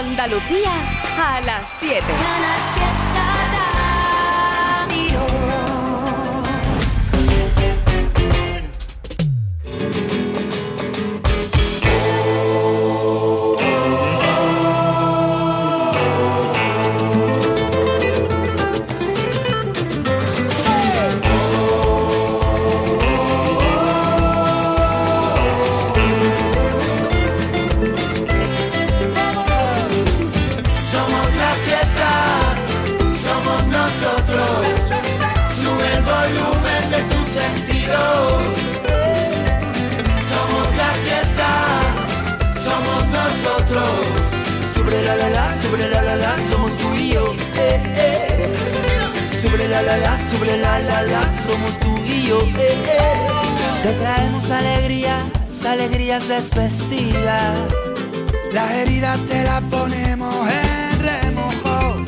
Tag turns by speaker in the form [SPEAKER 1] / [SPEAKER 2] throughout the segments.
[SPEAKER 1] Andalucía a las 7.
[SPEAKER 2] Sobre la la la, somos tú y yo, eh, eh. Te traemos alegría, alegrías desvestidas. Las heridas te las ponemos en remojo.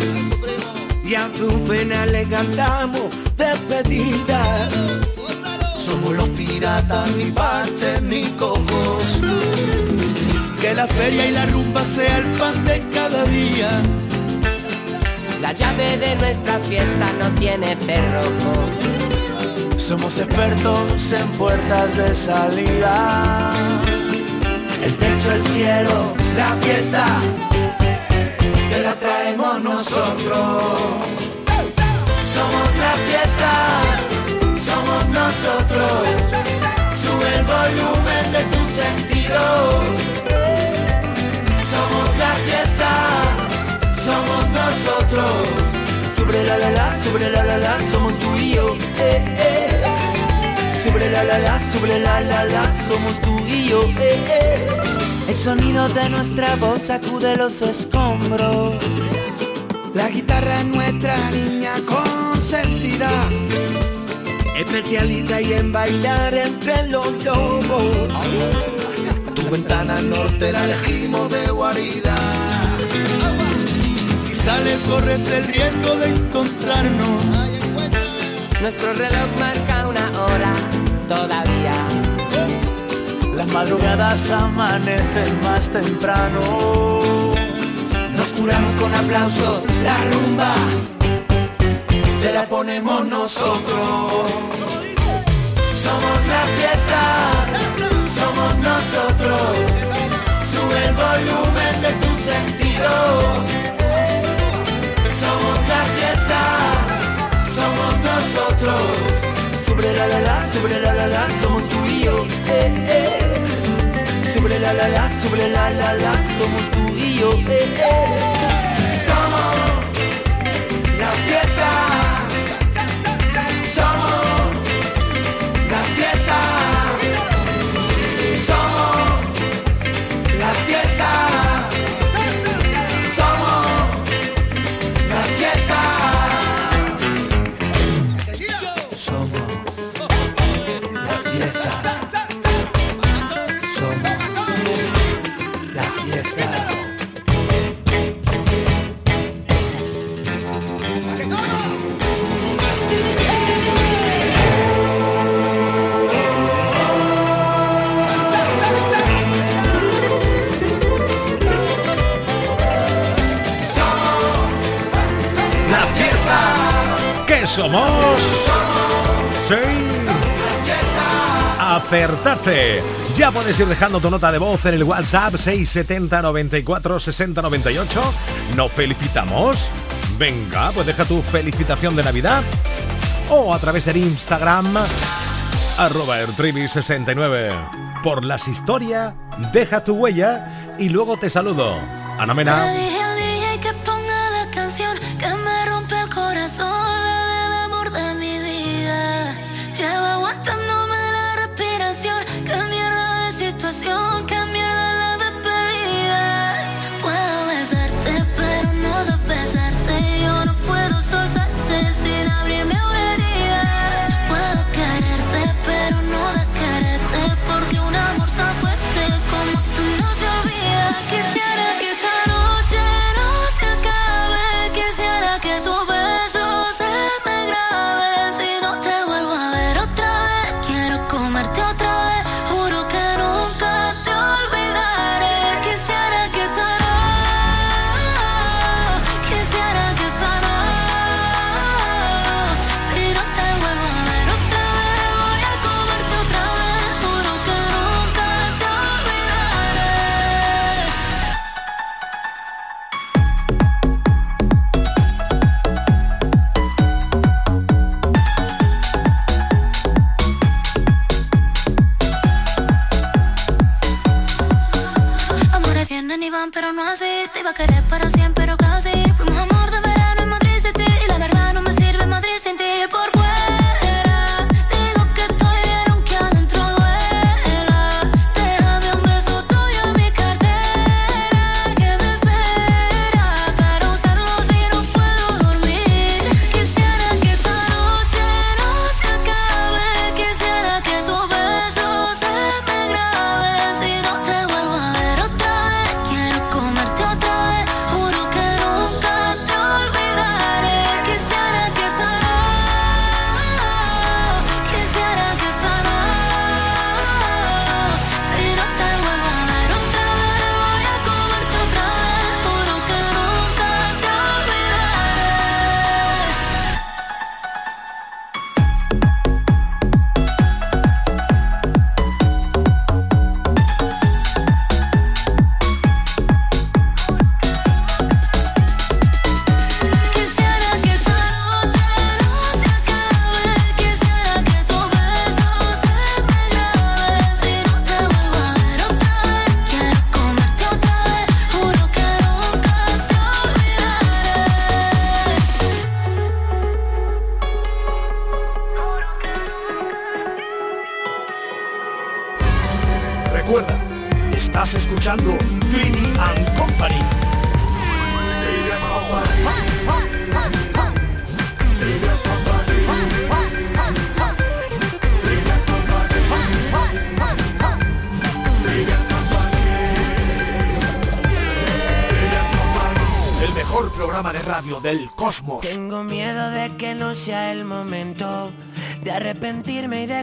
[SPEAKER 2] Y a tu pena le cantamos despedida. Somos los piratas, ni parches ni cojos. Que la feria y la rumba sea el pan de cada día
[SPEAKER 3] la llave de nuestra fiesta no tiene cerrojo.
[SPEAKER 2] Somos expertos en puertas de salida. El techo, el cielo, la fiesta, que la traemos nosotros. Somos la fiesta, somos nosotros. Sube el volumen de tus sentidos. Sobre la la la, sobre la la la, somos tú y yo. Eh, eh. Sobre la la la, sobre la la la, somos tú y yo. Eh, eh. El sonido de nuestra voz sacude los escombros. La guitarra es nuestra niña consentida. Especialista y en bailar entre los lobos. Tu ventana norte la elegimos de guarida sales corres el riesgo de encontrarnos.
[SPEAKER 3] Nuestro reloj marca una hora todavía.
[SPEAKER 2] Las madrugadas amanecen más temprano. Nos curamos con aplausos, la rumba te la ponemos nosotros. Somos la fiesta, somos nosotros. Sube el volumen de tus sentidos nosotros. Sobre la la la, sobre la la la, somos tú y yo. Eh, eh. Sobre la la la, sobre la la la, somos tú y yo. Eh, eh. Somos la fiesta.
[SPEAKER 4] Somos. Sí. Acertate. Ya puedes ir dejando tu nota de voz en el WhatsApp 670 94 60 98. ¿Nos felicitamos? Venga, pues deja tu felicitación de Navidad. O a través del Instagram, arroba 69 Por las historias, deja tu huella y luego te saludo. Ana Mena.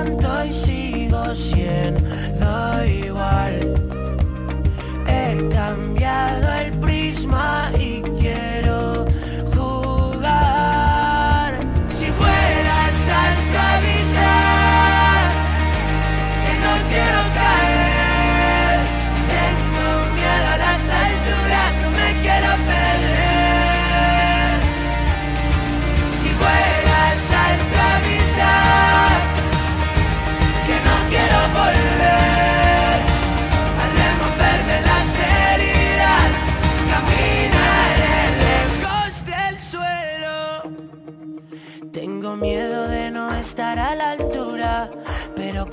[SPEAKER 5] Tanto y sigo siendo igual. He cambiado el prisma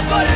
[SPEAKER 6] Yo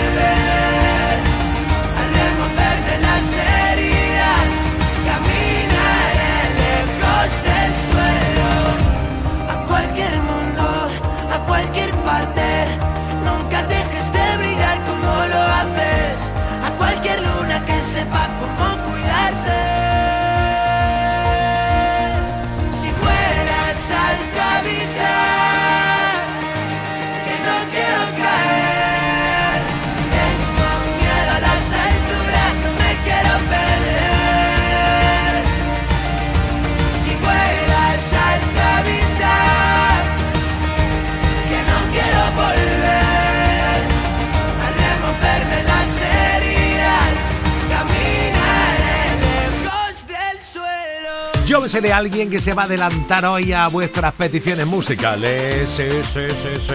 [SPEAKER 6] de alguien que se va a adelantar hoy a vuestras peticiones musicales. Sí, sí, sí.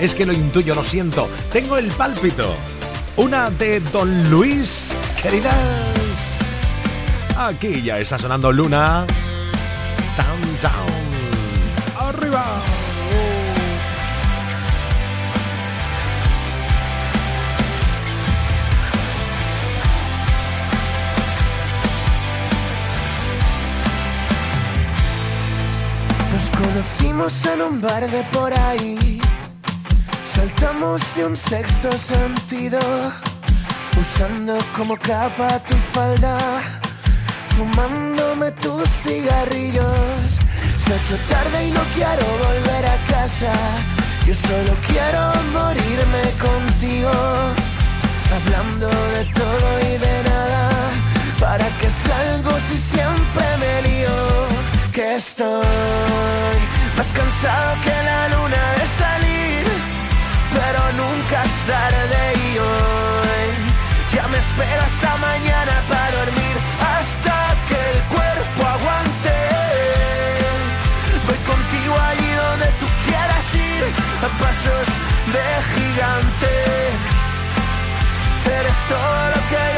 [SPEAKER 6] Es que lo intuyo, lo siento. Tengo el pálpito. Una de Don Luis, queridas. Aquí ya está sonando Luna. ¡Arriba!
[SPEAKER 5] Conocimos en un bar de por ahí. Saltamos de un sexto sentido, usando como capa tu falda, fumándome tus cigarrillos. Se ha hecho tarde y no quiero volver a casa. Yo solo quiero morirme contigo, hablando de todo y de nada. ¿Para que salgo si siempre me lío? Que estoy más cansado que la luna de salir, pero nunca es tarde y hoy ya me espero hasta mañana para dormir, hasta que el cuerpo aguante. Voy contigo allí donde tú quieras ir, a pasos de gigante. Eres todo lo que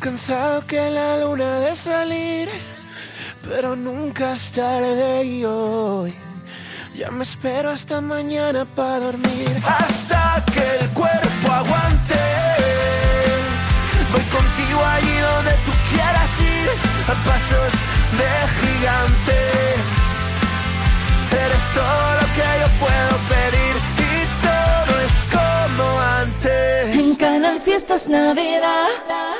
[SPEAKER 5] más cansado que la luna de salir, pero nunca es tarde y hoy. Ya me espero hasta mañana para dormir. Hasta que el cuerpo aguante. Voy contigo allí donde tú quieras ir. A pasos de gigante. Eres todo lo que yo puedo pedir. Y todo es como antes.
[SPEAKER 7] En Canal Fiestas Navidad.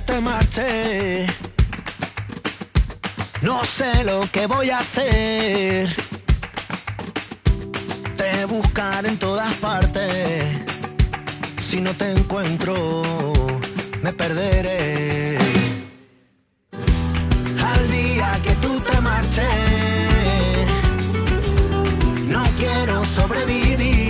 [SPEAKER 5] Te marches, no sé lo que voy a hacer. Te buscaré en todas partes. Si no te encuentro, me perderé. Al día que tú te marches, no quiero sobrevivir.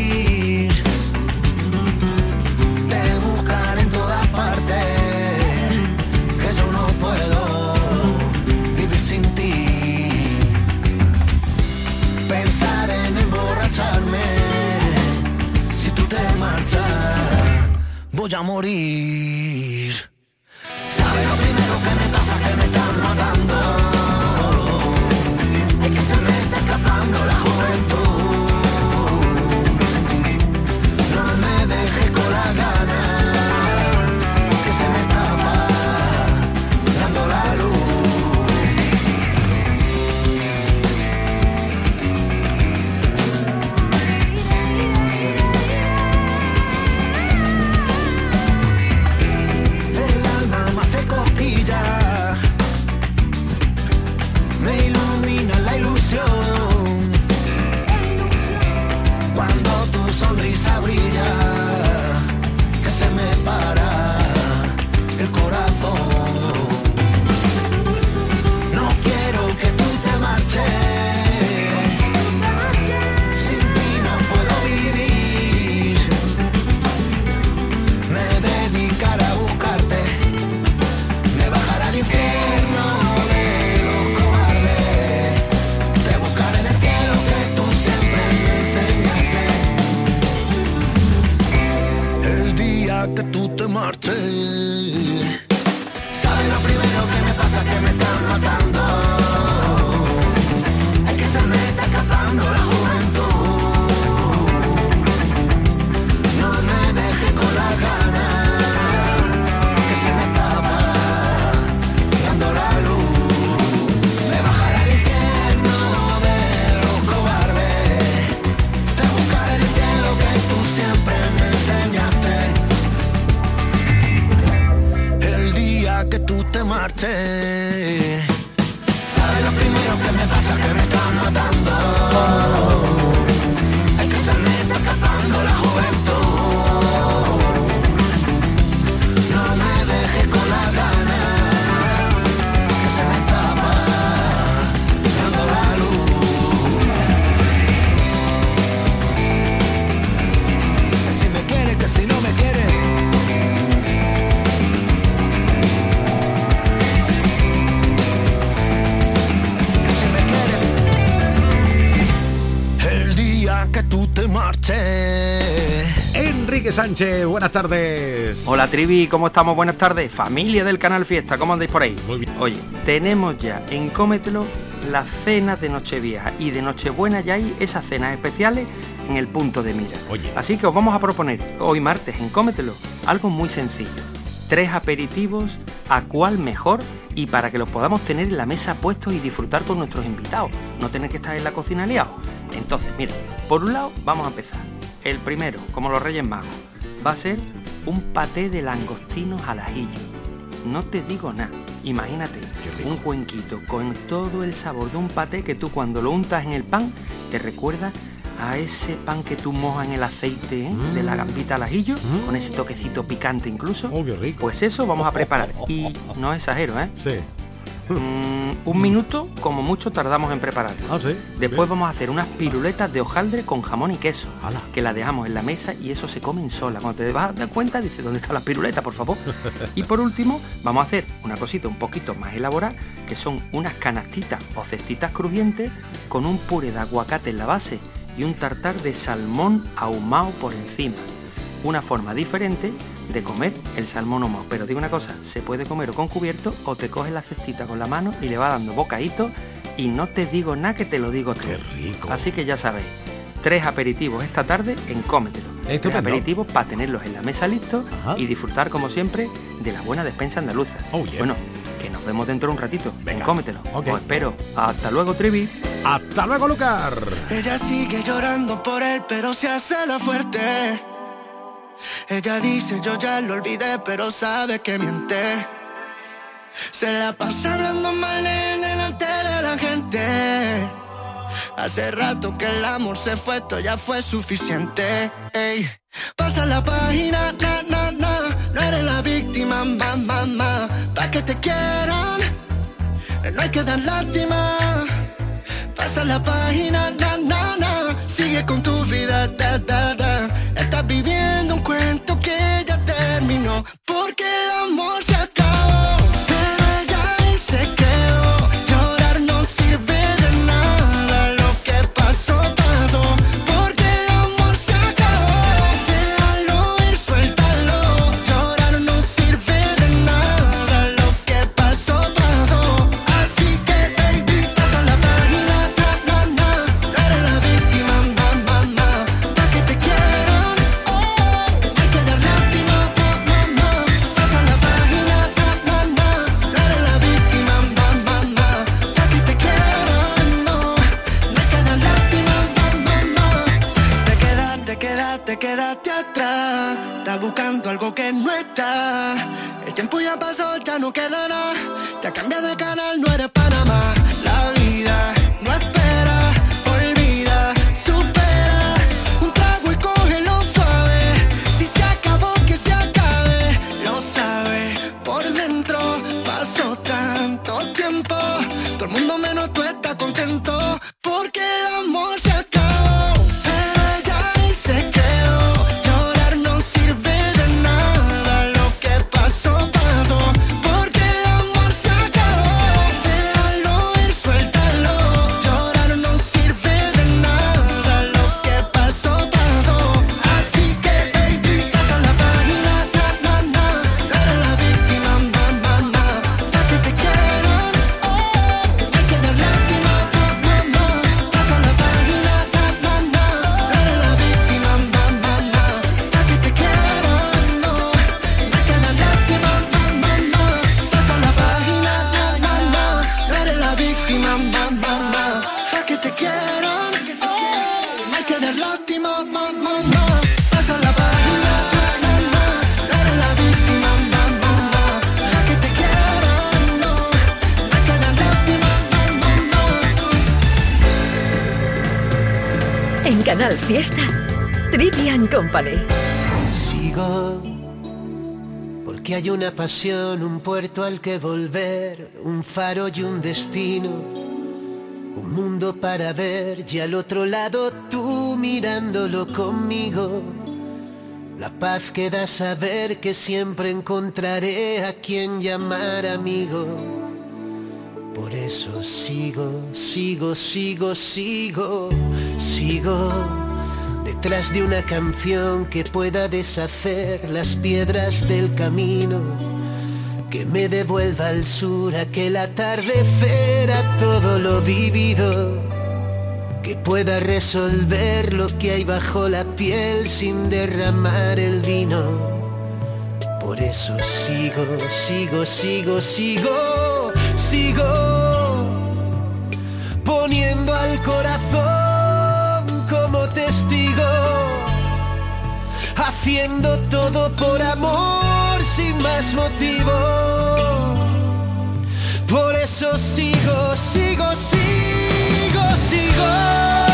[SPEAKER 6] Sánchez, buenas tardes.
[SPEAKER 8] Hola Trivi, ¿cómo estamos? Buenas tardes. Familia del Canal Fiesta, ¿cómo andáis por ahí?
[SPEAKER 6] Muy bien.
[SPEAKER 8] Oye, tenemos ya en Cómetelo las cenas de Nochevieja y de Nochebuena ya hay esas cenas especiales en el punto de mira.
[SPEAKER 6] Oye.
[SPEAKER 8] Así que os vamos a proponer hoy martes en Cómetelo algo muy sencillo. Tres aperitivos, a cuál mejor y para que los podamos tener en la mesa puestos y disfrutar con nuestros invitados. No tener que estar en la cocina liados. Entonces, mira, por un lado vamos a empezar. El primero, como los Reyes Magos, va a ser un paté de langostinos al ajillo. No te digo nada. Imagínate un cuenquito con todo el sabor de un paté que tú cuando lo untas en el pan te recuerda a ese pan que tú mojas en el aceite ¿eh? de la gambita al ajillo, con ese toquecito picante incluso.
[SPEAKER 6] Oh, qué rico.
[SPEAKER 8] Pues eso vamos a preparar. Y no exagero, ¿eh?
[SPEAKER 6] Sí.
[SPEAKER 8] Mm, un minuto como mucho tardamos en prepararlo.
[SPEAKER 6] Ah, sí.
[SPEAKER 8] Después vamos a hacer unas piruletas de hojaldre con jamón y queso,
[SPEAKER 6] Ala.
[SPEAKER 8] que las dejamos en la mesa y eso se comen sola. Cuando te vas a dar cuenta, dices, ¿dónde están las piruletas, por favor? y por último, vamos a hacer una cosita un poquito más elaborada, que son unas canastitas o cestitas crujientes con un puré de aguacate en la base y un tartar de salmón ahumado por encima. Una forma diferente de comer el salmón ahumado. Pero digo una cosa, se puede comer o con cubierto o te coges la cestita con la mano y le va dando bocadito y no te digo nada que te lo digo todo.
[SPEAKER 6] Qué rico.
[SPEAKER 8] Así que ya sabéis, tres aperitivos esta tarde en Cómetelo. Tres aperitivos para tenerlos en la mesa listos
[SPEAKER 6] Ajá.
[SPEAKER 8] y disfrutar como siempre de la buena despensa andaluza.
[SPEAKER 6] Oh, yeah.
[SPEAKER 8] Bueno, que nos vemos dentro de un ratito.
[SPEAKER 6] Venga.
[SPEAKER 8] En Cómetelo.
[SPEAKER 6] Ok.
[SPEAKER 8] Os espero. Hasta luego, Trivi.
[SPEAKER 6] Hasta luego, Lucar.
[SPEAKER 9] Ella sigue llorando por él, pero se hace la fuerte. Ella dice, yo ya lo olvidé, pero sabe que miente. Se la pasa hablando mal él delante de la gente. Hace rato que el amor se fue, esto ya fue suficiente. Ey. Pasa la página, na, na, na. No eres la víctima, ma, ma, ma. Pa' que te quieran, no hay que dar lástima. Pasa la página, na, na, na. Sigue con tu vida, da, da, da. Viviendo un cuento que ya terminó. Porque el amor se pasó, ya no queda nada. Ya cambia de canal, no eres Panamá.
[SPEAKER 10] Pasión, un puerto al que volver, un faro y un destino, un mundo para ver y al otro lado tú mirándolo conmigo. La paz que da saber que siempre encontraré a quien llamar amigo. Por eso sigo, sigo, sigo, sigo, sigo detrás de una canción que pueda deshacer las piedras del camino, que me devuelva al sur aquel atardecer a todo lo vivido, que pueda resolver lo que hay bajo la piel sin derramar el vino. Por eso sigo, sigo, sigo, sigo, sigo poniendo al corazón como testigo, haciendo todo por amor sin más motivo. Por eso sigo, sigo, sigo, sigo.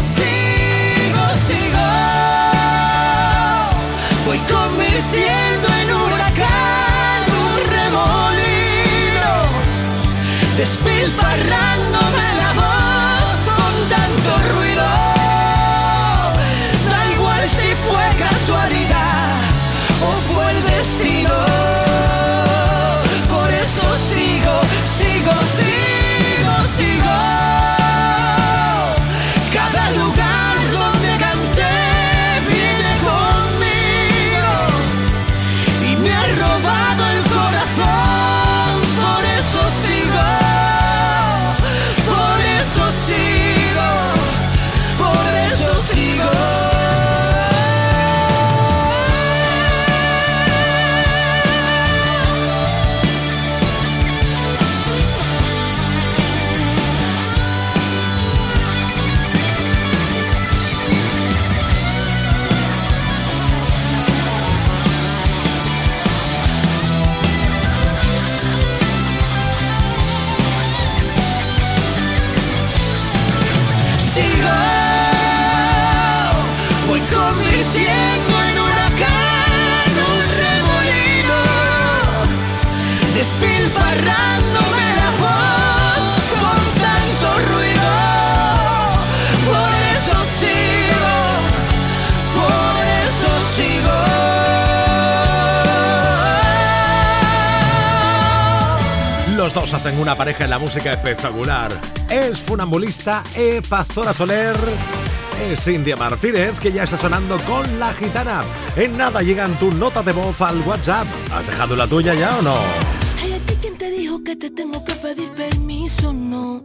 [SPEAKER 6] dos hacen una pareja en la música espectacular. Es funambulista E. Pastora Soler. Es India Martínez que ya está sonando con la gitana. En nada llegan tus notas de voz al WhatsApp. ¿Has dejado la tuya ya o no?
[SPEAKER 7] Ay, ¿a ti quién te dijo que te tengo que pedir permiso? No.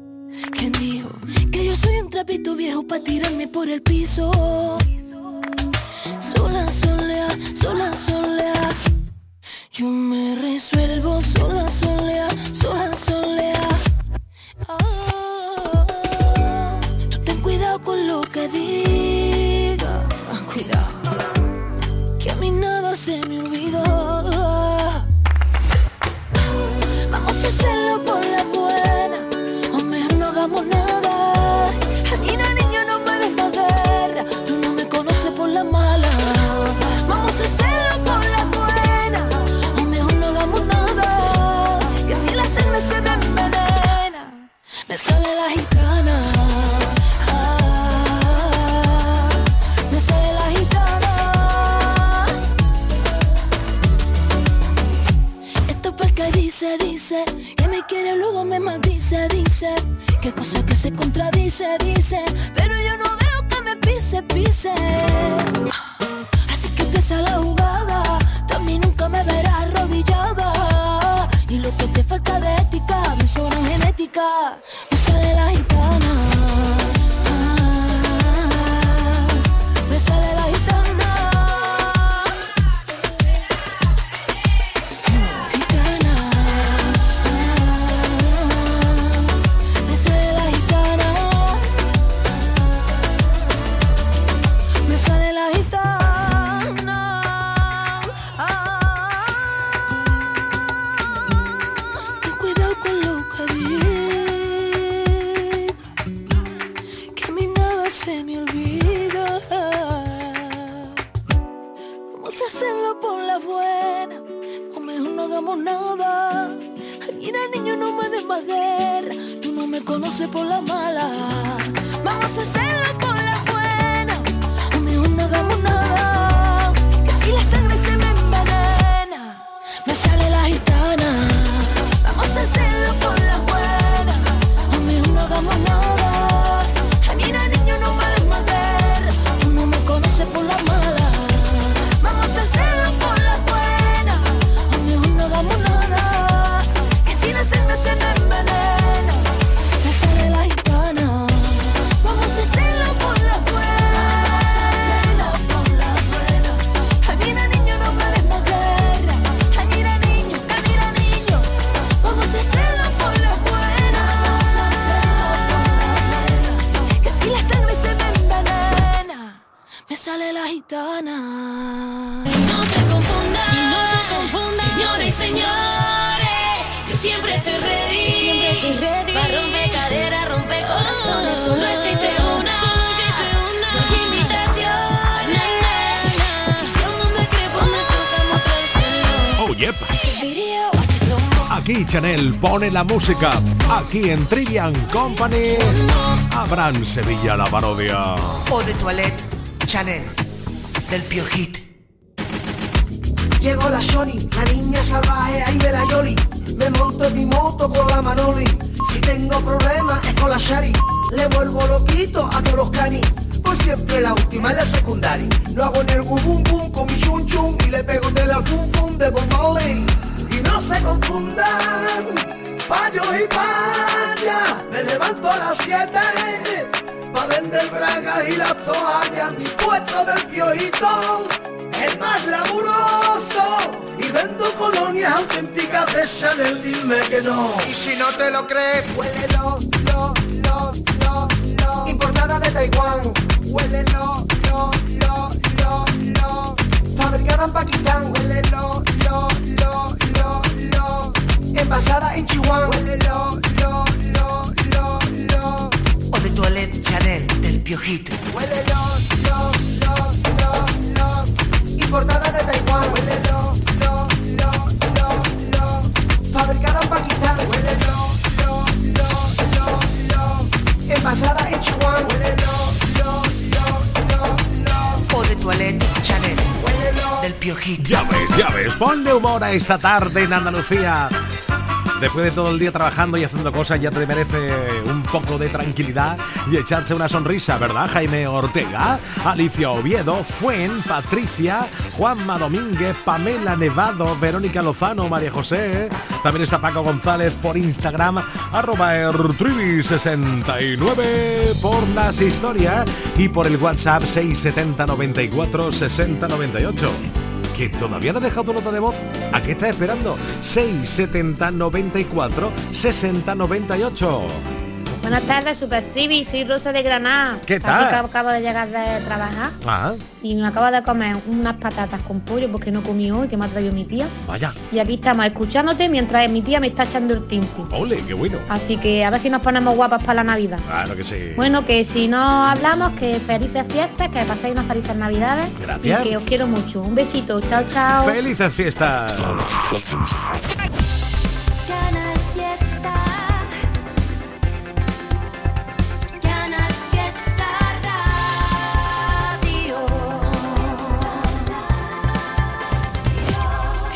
[SPEAKER 7] ¿Quién dijo que yo soy un trapito viejo para tirarme por el piso? Sola, solea, sola, solea. Yo me resuelvo sola, solea, sola, solea. Ah, tú ten cuidado con lo que diga. Cuidado. Que a mí nada se me olvidó. Dice, que me quiere luego me maldice, dice, que cosa que se contradice, dice, pero yo no veo que me pise, pise. Así que empieza la jugada,
[SPEAKER 6] pone la música. Aquí en Trivian Company. Abraham Sevilla la parodia.
[SPEAKER 11] O de toilette, Chanel, del Piojit. Llegó la Shoni, la niña salvaje ahí de la Yoli. Me monto en mi moto con la Manoli. Si tengo problemas es con la Shari. Le vuelvo loquito a todos los canis. Pues siempre la última en la secundaria. No hago ni el bum bum con mi chun chun. Y le pego tela al fum fum de Bob. Y no se confundan, payos y payas. Me levanto a las 7 Pa' vender bragas y las toallas, mi puesto del piojito es más laburoso. Y vendo colonias auténticas de Chanel, dime que no. Y si no te lo crees, huélelo, lo, lo, lo, lo. Importada de Taiwán, huélelo, lo, lo, lo, lo. Fabricada en Pakistán, huélelo, lo, lo, lo, lo. Envasada en Chihuahua, huélelo, lo, lo, lo, lo. O de toilette Chanel del Piojito. Huélelo, lo, lo, lo, lo. Importada de Taiwán. Huélelo, lo, lo, lo, lo. Fabricada en Pakistán. Huélelo, lo, lo, lo, lo. Envasada en Chihuahua. Huélelo, lo, lo, lo, lo. O de toilette Chanel del Piojito.
[SPEAKER 6] Ya ves, ya ves. Ponle humor a esta tarde en Andalucía. Después de todo el día trabajando y haciendo cosas, ya te merece un poco de tranquilidad y echarse una sonrisa, ¿verdad? Jaime Ortega, Alicia Oviedo, Fuen, Patricia, Juanma Domínguez, Pamela Nevado, Verónica Lozano, María José. También está Paco González por Instagram, arroba ertrivi69 por las historias y por el WhatsApp 670 94 60 98 que todavía no ha dejado nota de voz. ¿A qué estás esperando? 670 94 60 98.
[SPEAKER 12] Buenas tardes, Super Trivi, soy Rosa de Granada.
[SPEAKER 6] ¿Qué tal?
[SPEAKER 12] que acabo de llegar de trabajar
[SPEAKER 6] Ah,
[SPEAKER 12] y me acabo de comer unas patatas con pollo porque no comí hoy, que me ha traído mi tía.
[SPEAKER 6] vaya.
[SPEAKER 12] Y aquí estamos escuchándote mientras mi tía me está echando el tinti.
[SPEAKER 6] Ole, qué bueno.
[SPEAKER 12] Así que a ver si nos ponemos guapas para la Navidad.
[SPEAKER 6] Claro que sí.
[SPEAKER 12] Bueno, que si no hablamos, que felices fiestas, que paséis unas felices Navidades.
[SPEAKER 6] Gracias.
[SPEAKER 12] Y que os quiero mucho. Un besito, chao, chao.
[SPEAKER 6] Felices fiestas.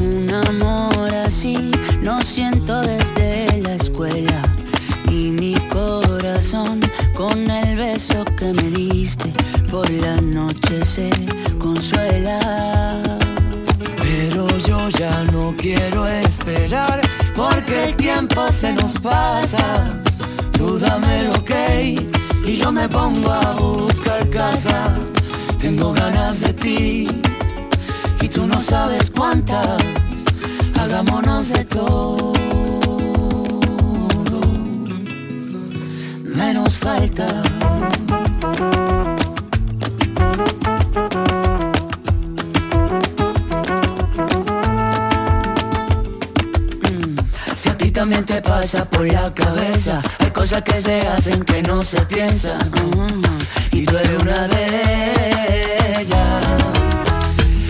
[SPEAKER 13] Un amor así no siento desde la escuela y mi corazón con el beso que me diste por la noche se consuela. Pero yo ya no quiero esperar porque el tiempo se nos pasa. Tú dame lo que y yo me pongo a buscar casa. Tengo ganas de ti y tú no sabes cuántas. Hagámonos de todo. Menos falta. Si a ti también te pasa por la cabeza, hay cosas que se hacen que no se piensan. mm, Y tú eres una de ellas.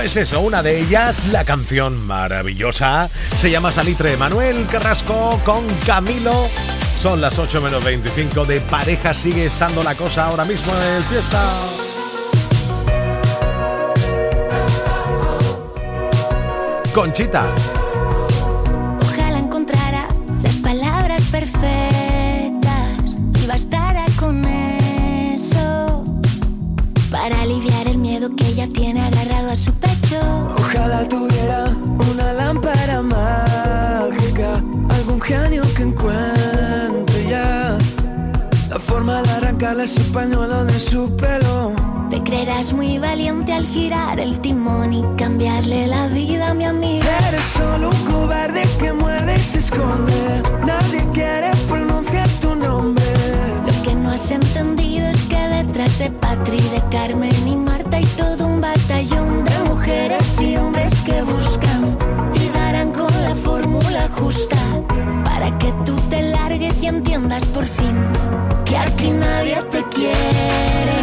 [SPEAKER 6] Pues eso, una de ellas, la canción maravillosa, se llama Salitre Manuel Carrasco con Camilo. Son las 8 menos 25 de pareja, sigue estando la cosa ahora mismo en el fiesta. Conchita.
[SPEAKER 13] Ese pañuelo de su pelo.
[SPEAKER 14] Te creerás muy valiente al girar el timón y cambiarle la vida a mi amiga.
[SPEAKER 13] Eres solo un cobarde que muerde y se esconde. Nadie quiere pronunciar tu nombre.
[SPEAKER 14] Lo que no has entendido es que detrás de Patri, de Carmen y Marta hay todo un batallón de mujeres y hombres que buscan y darán con la fórmula justa para que tú te largues y entiendas por fin que aquí nadie te quiere.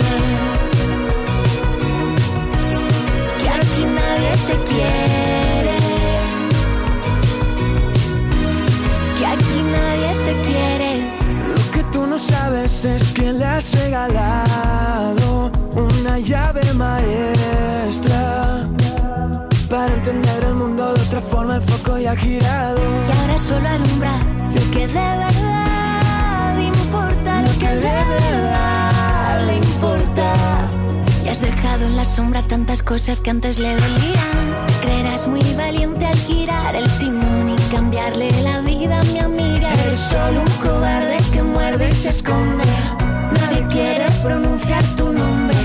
[SPEAKER 14] Que aquí nadie te quiere. Que aquí nadie te quiere.
[SPEAKER 13] Lo que tú no sabes es que le has regalado una llave maestra. Para entender el mundo de otra forma el foco ya ha girado.
[SPEAKER 14] Y ahora solo alumbra lo que de verdad importa. que de verdad le importa. Y has dejado en la sombra tantas cosas que antes le dolían. Creerás muy valiente al girar el timón y cambiarle la vida a mi amiga. Eres solo un cobarde que muerde y se esconde. Nadie quiere pronunciar tu nombre.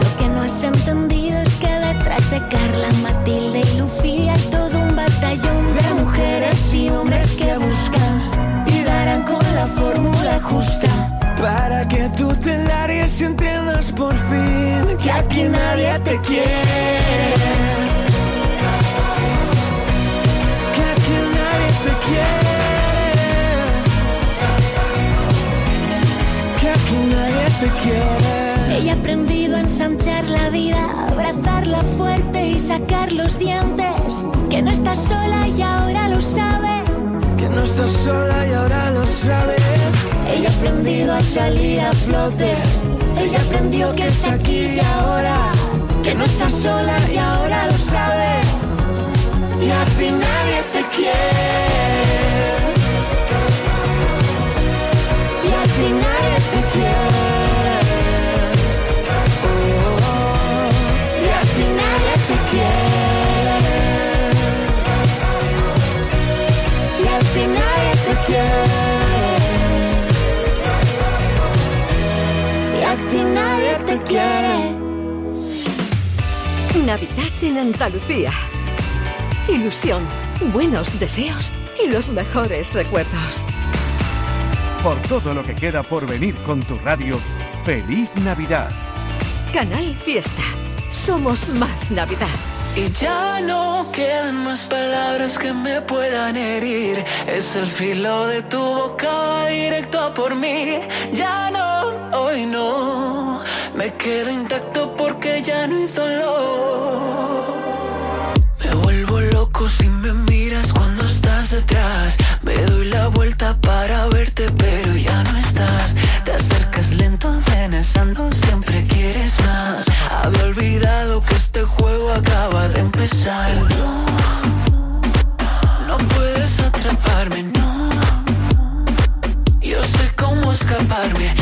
[SPEAKER 14] Lo que no has entendido es que detrás de Carla, Matilde y Lucía todo un batallón de mujeres y hombres que con la fórmula justa.
[SPEAKER 1] Para que tú te largues y entiendas por fin que aquí nadie te quiere. Que aquí nadie te quiere. Que aquí nadie te quiere.
[SPEAKER 14] Ella ha aprendido a ensanchar la vida, abrazarla fuerte y sacar los dientes. Que no estás sola y ahora lo sabe.
[SPEAKER 1] No estás sola y ahora lo sabes.
[SPEAKER 14] Ella ha aprendido a salir a flote. Ella aprendió que es aquí y ahora. Que no estás sola y ahora lo sabe.
[SPEAKER 1] Y a ti nadie te
[SPEAKER 15] Navidad en Andalucía. Ilusión, buenos deseos y los mejores recuerdos.
[SPEAKER 16] Por todo lo que queda por venir con tu radio, feliz Navidad.
[SPEAKER 15] Canal Fiesta. Somos más Navidad.
[SPEAKER 1] Y ya no quedan más palabras que me puedan herir. Es el filo de tu boca directo a por mí. Ya no, hoy no. Me quedo intacto porque ya no hay dolor. Me vuelvo loco si me miras cuando estás detrás. Me doy la vuelta para verte, pero ya no estás. Te acercas lento, amenazando, siempre quieres más. Había olvidado que este juego acaba de empezar. No, no puedes atraparme, no. Yo sé cómo escaparme,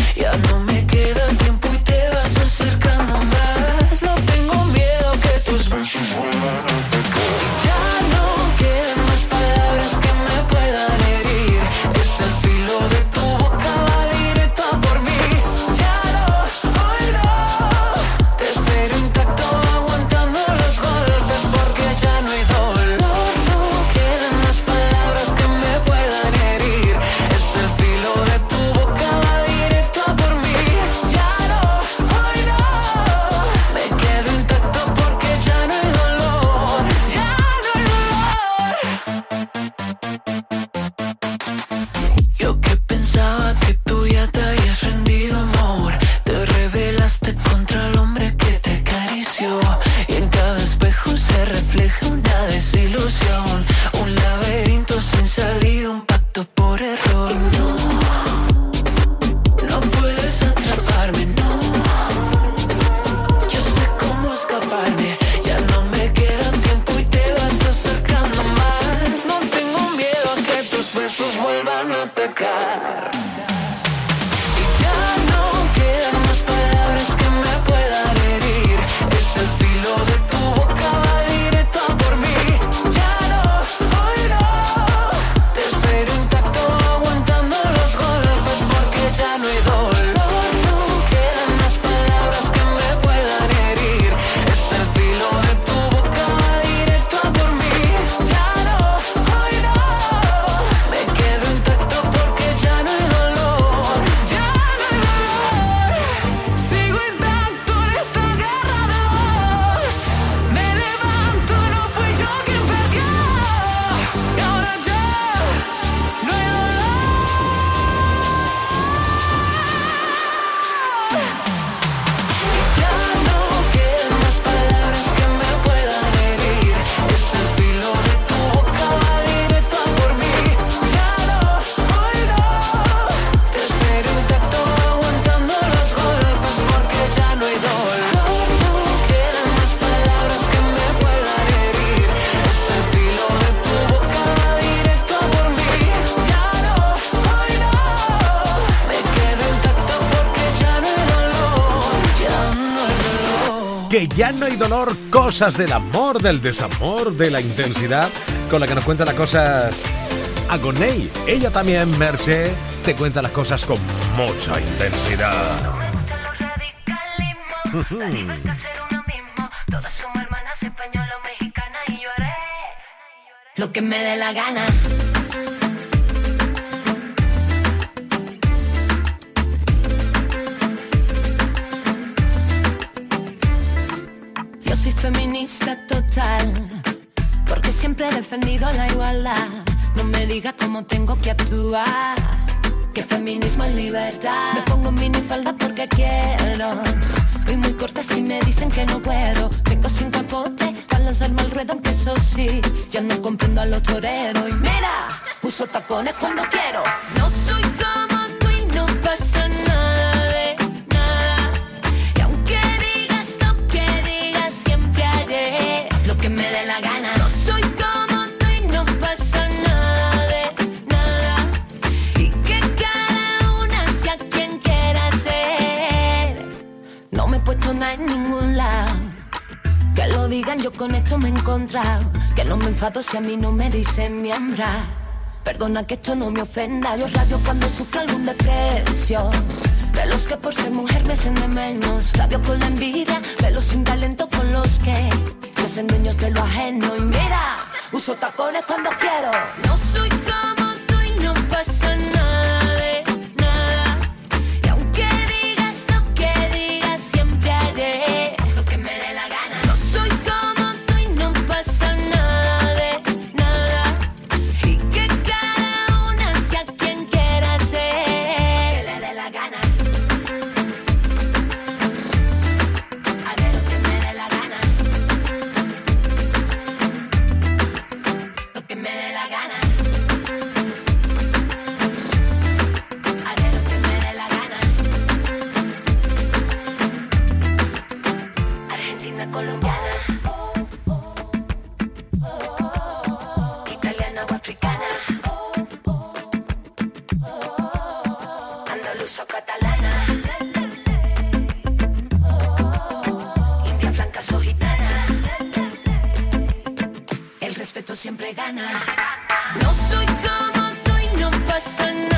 [SPEAKER 6] cosas del amor, del desamor, de la intensidad, con la que nos cuenta las cosas Agoney. Ella también, Merche, te cuenta las cosas con mucha intensidad.
[SPEAKER 17] Lo que me dé la gana. La igualdad. No me digas cómo tengo que actuar, que feminismo es libertad. Me pongo minifalda porque quiero, y muy corta si me dicen que no puedo. Tengo sin capote para lanzarme al ruedo, aunque eso sí, ya no comprendo a los toreros. Y mira, uso tacones cuando quiero. No soy No he puesto nada en ningún lado. Que lo digan, yo con esto me he encontrado. Que no me enfado si a mí no me dicen miembra. Perdona que esto no me ofenda. Yo radio cuando sufro algún desprecio. De los que por ser mujer me hacen menos. Rabio con la envidia, de los sin talento con los que se hacen dueños de lo ajeno. Y mira, uso tacones cuando quiero. No soy siempre gana. No soy como tú y no pasa nada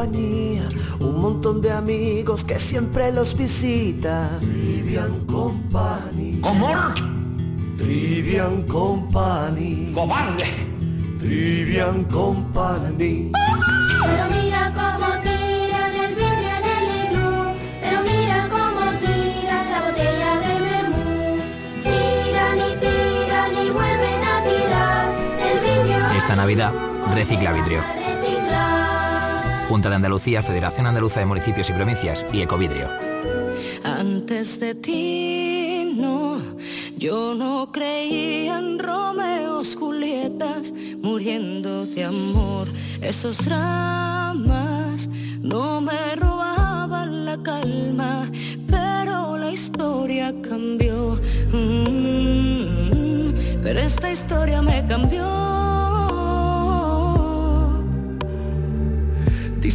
[SPEAKER 18] compañía, un montón de amigos que siempre los visita. Trivian Company.
[SPEAKER 19] ¿Cómo?
[SPEAKER 18] Trivian Company.
[SPEAKER 19] ¡Cobarde!
[SPEAKER 18] Trivian Company.
[SPEAKER 20] Pero mira cómo tiran el vidrio en el iglú. Pero mira cómo tiran la botella del vermú. Tiran y tiran y vuelven a tirar el vidrio.
[SPEAKER 21] Esta Navidad, recicla vidrio. Junta de Andalucía, Federación Andaluza de Municipios y Provincias y Ecovidrio.
[SPEAKER 17] Antes de ti, no, yo no creía en Romeos, Julietas, muriendo de amor. Esos dramas no me robaban la calma, pero la historia cambió. Mm, pero esta historia me cambió.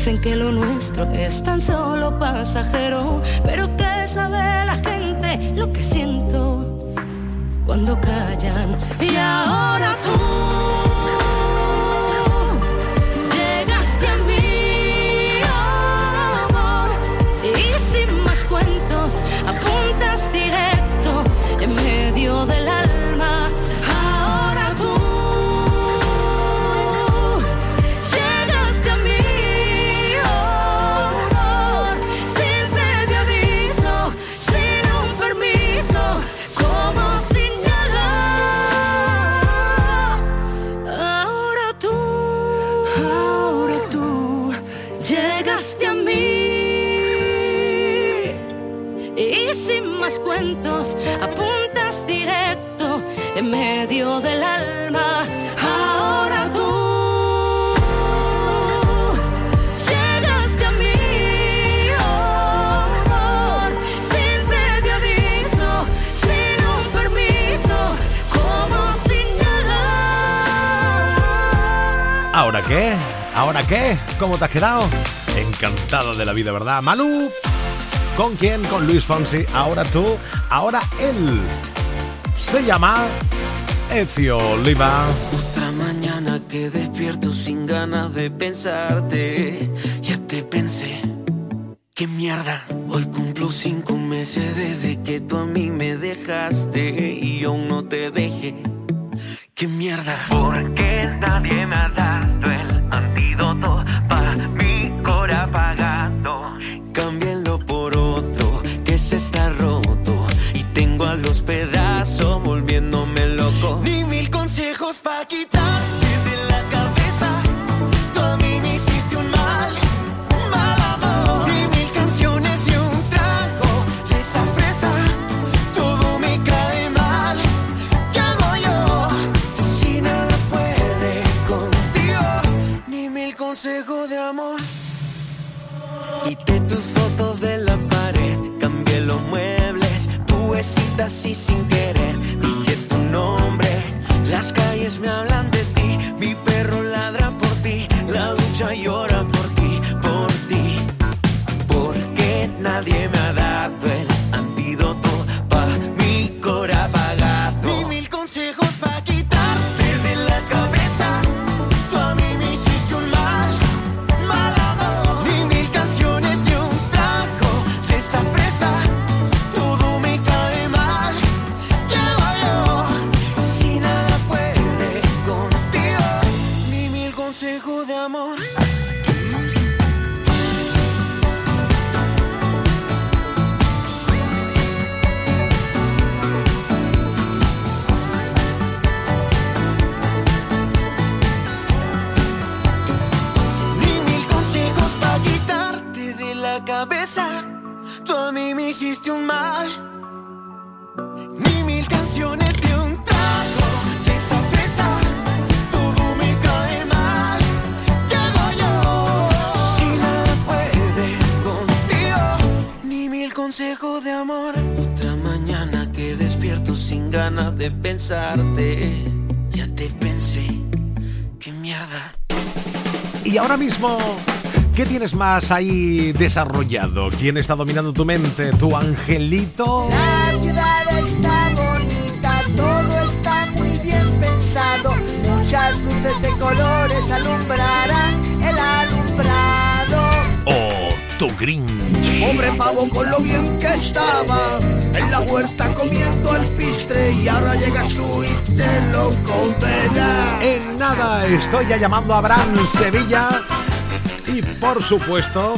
[SPEAKER 9] Dicen
[SPEAKER 7] que lo nuestro es tan solo pasajero, pero que sabe la gente lo que siento cuando callan. Y ahora tú apuntas directo en medio del alma. Ahora tú llegaste a mí, amor, sin previo aviso, sin un permiso, como sin nada. ¿Ahora
[SPEAKER 6] qué? ¿Ahora qué? ¿Cómo te has quedado? Encantado de la vida, ¿verdad? Manu, ¿con quién? Con Luis Fonsi. Ahora tú, ahora él. Se llama Ezio Oliva.
[SPEAKER 1] Otra mañana que despierto sin ganas de pensarte. Ya te pensé. Qué mierda. Hoy cumplo cinco meses desde que tú a mí me dejaste y aún no te dejé. Qué mierda. Porque nadie me ha dado Ni mil consejos para quitarte de la cabeza. Tú a mí me hiciste un mal, mal amor. Ni mil canciones y un trago de esa fresa. Todo me cae mal. ¿Qué hago yo? Si nada puede contigo, ni mil consejos de amor. Quité tus fotos de la pared, cambié los muebles, tu besita así sin
[SPEAKER 6] tienes más ahí desarrollado? ¿Quién está dominando tu mente? ¿Tu angelito?
[SPEAKER 11] La ciudad está bonita, todo está muy bien pensado. Muchas luces de colores alumbrarán el alumbrado.
[SPEAKER 6] ¿O tu Grinch?
[SPEAKER 11] Pobre pavo con lo bien que estaba en la huerta comiendo alpistre y ahora llegas tú y te lo condenas.
[SPEAKER 6] En nada, estoy ya llamando a Abraham Sevilla y por supuesto,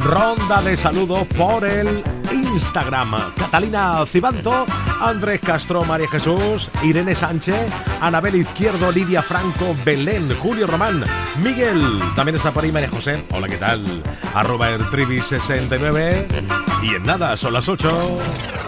[SPEAKER 6] ronda de saludos por el Instagram. Catalina Cibanto, Andrés Castro, María Jesús, Irene Sánchez, Anabel Izquierdo, Lidia Franco, Belén, Julio Román, Miguel, también está por ahí María José. Hola, ¿qué tal? Arroba Ertribi69. Y en nada, son las 8.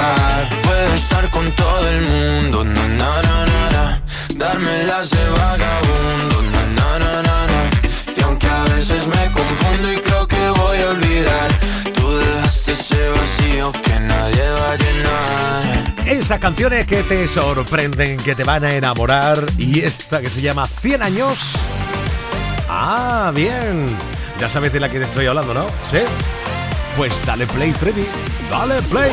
[SPEAKER 22] acabar.
[SPEAKER 5] Puedo estar con todo el mundo, na na na na. Darme las de vagabundo, na na na. Y aunque a veces me confundo y creo que voy a olvidar, tú dejaste ese vacío que nadie va a llenar.
[SPEAKER 6] Esas canciones que te sorprenden, que te van a enamorar y esta que se llama 100 años. Ah, bien. Ya sabes de la que te estoy hablando, ¿no? Sí. Pues dale play, Freddy. Dale play.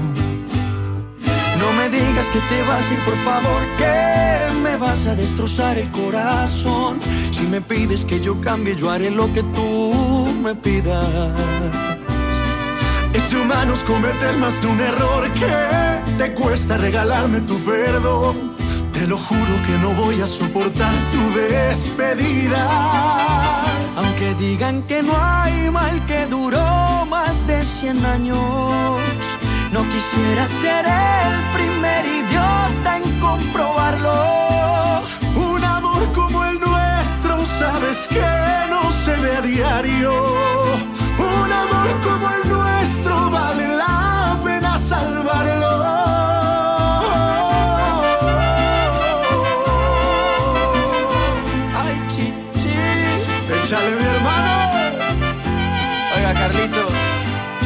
[SPEAKER 5] No me digas que te vas ir, por favor, que me vas a destrozar el corazón. Si me pides que yo cambie, yo haré lo que tú me pidas.
[SPEAKER 1] Es de humanos cometer más de un error que te cuesta regalarme tu perdón. Te
[SPEAKER 23] lo juro que no voy a soportar tu despedida.
[SPEAKER 1] Aunque digan que no hay mal que duró más de 100 años, no quisiera ser el primer idiota en comprobarlo.
[SPEAKER 23] Un amor como el nuestro, sabes que no se ve a diario. Un amor como el nuestro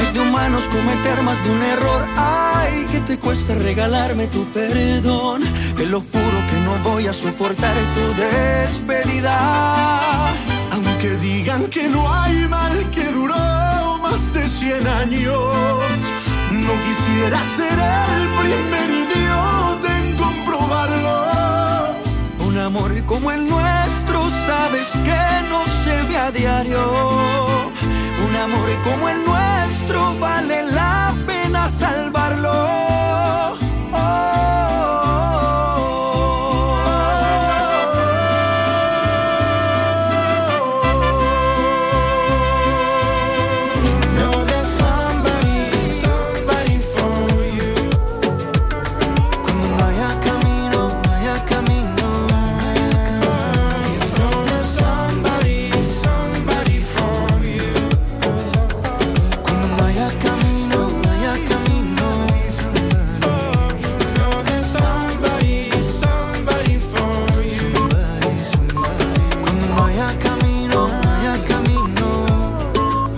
[SPEAKER 1] Es de humanos cometer más de un error. Ay, que te cuesta regalarme tu perdón. Te lo juro que no voy a soportar tu despedida.
[SPEAKER 23] Aunque digan que no hay mal que duró más de 100 años, no quisiera ser el primer idiota en comprobarlo.
[SPEAKER 1] Un amor como el nuestro, sabes que no se ve a diario amor como el nuestro vale la pena salvarlo.